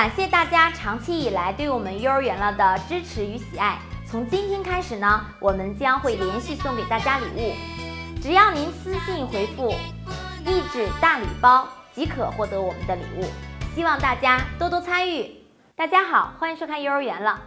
感谢大家长期以来对我们幼儿园了的支持与喜爱。从今天开始呢，我们将会连续送给大家礼物，只要您私信回复“一纸大礼包”即可获得我们的礼物。希望大家多多参与。大家好，欢迎收看幼儿园了。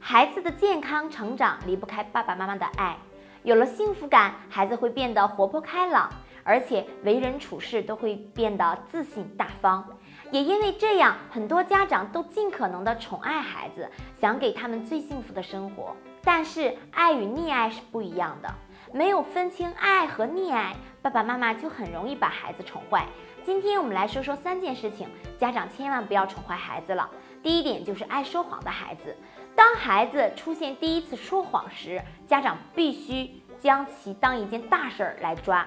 孩子的健康成长离不开爸爸妈妈的爱，有了幸福感，孩子会变得活泼开朗。而且为人处事都会变得自信大方，也因为这样，很多家长都尽可能的宠爱孩子，想给他们最幸福的生活。但是爱与溺爱是不一样的，没有分清爱和溺爱，爸爸妈妈就很容易把孩子宠坏。今天我们来说说三件事情，家长千万不要宠坏孩子了。第一点就是爱说谎的孩子，当孩子出现第一次说谎时，家长必须将其当一件大事儿来抓。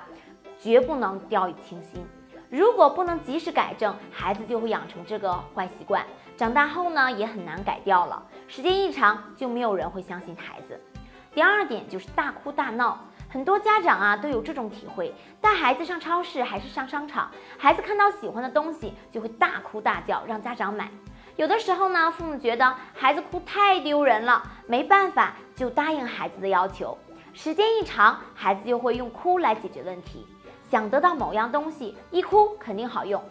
绝不能掉以轻心。如果不能及时改正，孩子就会养成这个坏习惯，长大后呢也很难改掉了。时间一长，就没有人会相信孩子。第二点就是大哭大闹，很多家长啊都有这种体会：带孩子上超市还是上商场，孩子看到喜欢的东西就会大哭大叫，让家长买。有的时候呢，父母觉得孩子哭太丢人了，没办法就答应孩子的要求。时间一长，孩子就会用哭来解决问题。想得到某样东西，一哭肯定好用。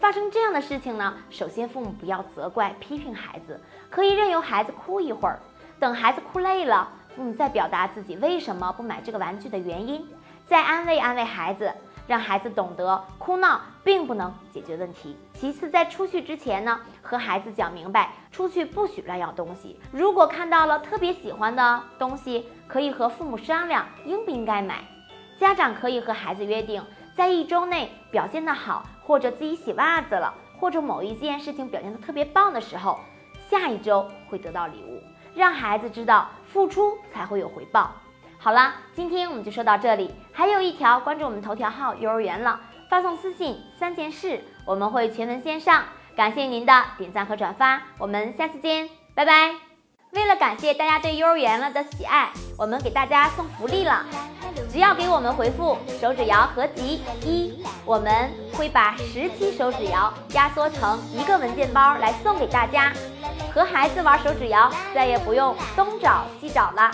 发生这样的事情呢，首先父母不要责怪、批评孩子，可以任由孩子哭一会儿，等孩子哭累了，父母再表达自己为什么不买这个玩具的原因，再安慰安慰孩子，让孩子懂得哭闹并不能解决问题。其次，在出去之前呢，和孩子讲明白，出去不许乱要东西。如果看到了特别喜欢的东西，可以和父母商量应不应该买。家长可以和孩子约定，在一周内表现得好，或者自己洗袜子了，或者某一件事情表现得特别棒的时候，下一周会得到礼物，让孩子知道付出才会有回报。好了，今天我们就说到这里，还有一条，关注我们头条号幼儿园了，发送私信三件事，我们会全文线上。感谢您的点赞和转发，我们下次见，拜拜。为了感谢大家对幼儿园了的喜爱，我们给大家送福利了。只要给我们回复手指谣合集一，我们会把十期手指谣压缩成一个文件包来送给大家。和孩子玩手指谣，再也不用东找西找了。